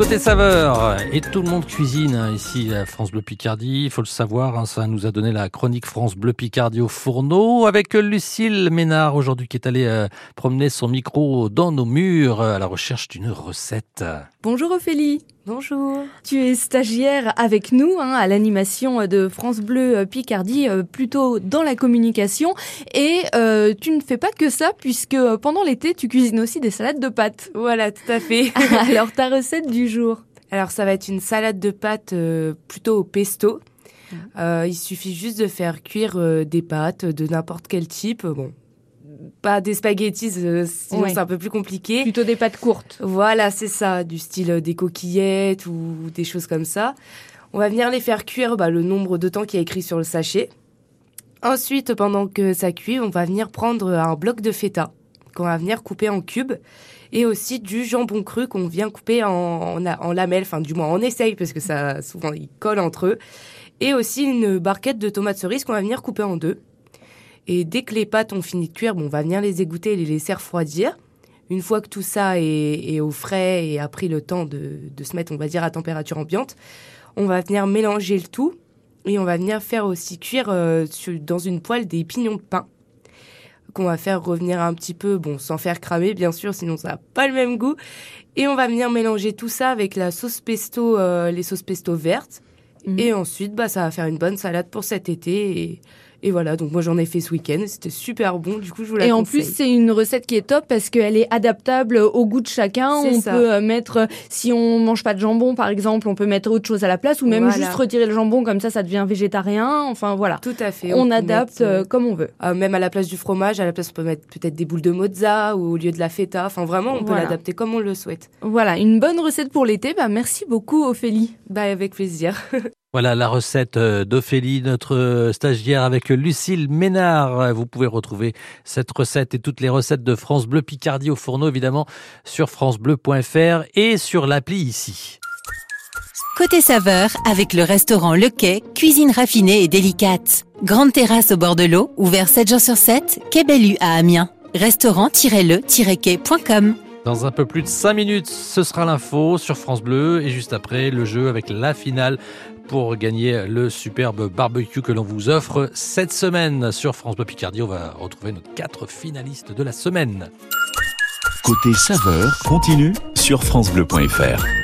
Côté saveur, et tout le monde cuisine hein, ici à France Bleu Picardie, il faut le savoir, hein, ça nous a donné la chronique France Bleu Picardie au fourneau avec Lucille Ménard aujourd'hui qui est allée euh, promener son micro dans nos murs euh, à la recherche d'une recette. Bonjour Ophélie. Bonjour. Tu es stagiaire avec nous hein, à l'animation de France Bleu Picardie, euh, plutôt dans la communication. Et euh, tu ne fais pas que ça, puisque pendant l'été, tu cuisines aussi des salades de pâtes. Voilà, tout à fait. Alors, ta recette du jour? Alors, ça va être une salade de pâtes euh, plutôt au pesto. Euh, il suffit juste de faire cuire euh, des pâtes de n'importe quel type. Bon, pas des spaghettis, euh, sinon Ouais. c'est un peu plus compliqué. Plutôt des pâtes courtes. Voilà, c'est ça, du style euh, des coquillettes ou des choses comme ça. On va venir les faire cuire bah, le nombre de temps qui est écrit sur le sachet. Ensuite, pendant que ça cuit, on va venir prendre un bloc de feta qu'on va venir couper en cubes et aussi du jambon cru qu'on vient couper en, en, en lamelles, enfin du moins on essaye parce que ça souvent ils collent entre eux. Et aussi une barquette de tomates cerises qu'on va venir couper en deux. Et dès que les pâtes ont fini de cuire, bon, on va venir les égoutter et les laisser refroidir. Une fois que tout ça est, est au frais et a pris le temps de, de se mettre, on va dire, à température ambiante, on va venir mélanger le tout et on va venir faire aussi cuire euh, dans une poêle des pignons de pain qu'on va faire revenir un petit peu, bon, sans faire cramer bien sûr, sinon ça n'a pas le même goût. Et on va venir mélanger tout ça avec la sauce pesto, euh, les sauces pesto vertes. Mhm. Et ensuite, bah, ça va faire une bonne salade pour cet été. Et, et voilà, donc moi j'en ai fait ce week-end, c'était super bon, du coup je vous la Et en plus, c'est une recette qui est top parce qu'elle est adaptable au goût de chacun. On ça. peut euh, mettre, euh, si on mange pas de jambon, par exemple, on peut mettre autre chose à la place ou même Voilà. juste retirer le jambon comme ça, ça devient végétarien. Enfin voilà. Tout à fait. On, adapte mettre, euh, comme on veut. euh, même à la place du fromage, à la place on peut mettre peut-être des boules de mozza ou au lieu de la feta. Enfin vraiment, on peut Voilà. l'adapter comme on le souhaite. Voilà, une bonne recette pour l'été. Bah, merci beaucoup, Ophélie. Bah avec plaisir. Voilà la recette euh, d'Ophélie, notre euh, stagiaire avec Lucille Ménard. Vous pouvez retrouver cette recette et toutes les recettes de France Bleu Picardie au fourneau évidemment sur francebleu.fr et sur l'appli ici. Côté saveur, avec le restaurant Le Quai, cuisine raffinée et délicate. Grande terrasse au bord de l'eau, ouvert 7 jours sur 7, Quai Bellu à Amiens. Restaurant-le-quai.com Dans un peu plus de 5 minutes, ce sera l'info sur France Bleu et juste après le jeu avec la finale pour gagner le superbe barbecue que l'on vous offre cette semaine sur France Bleu Picardie. On va retrouver nos quatre finalistes de la semaine. Côté saveur continue sur francebleu.fr.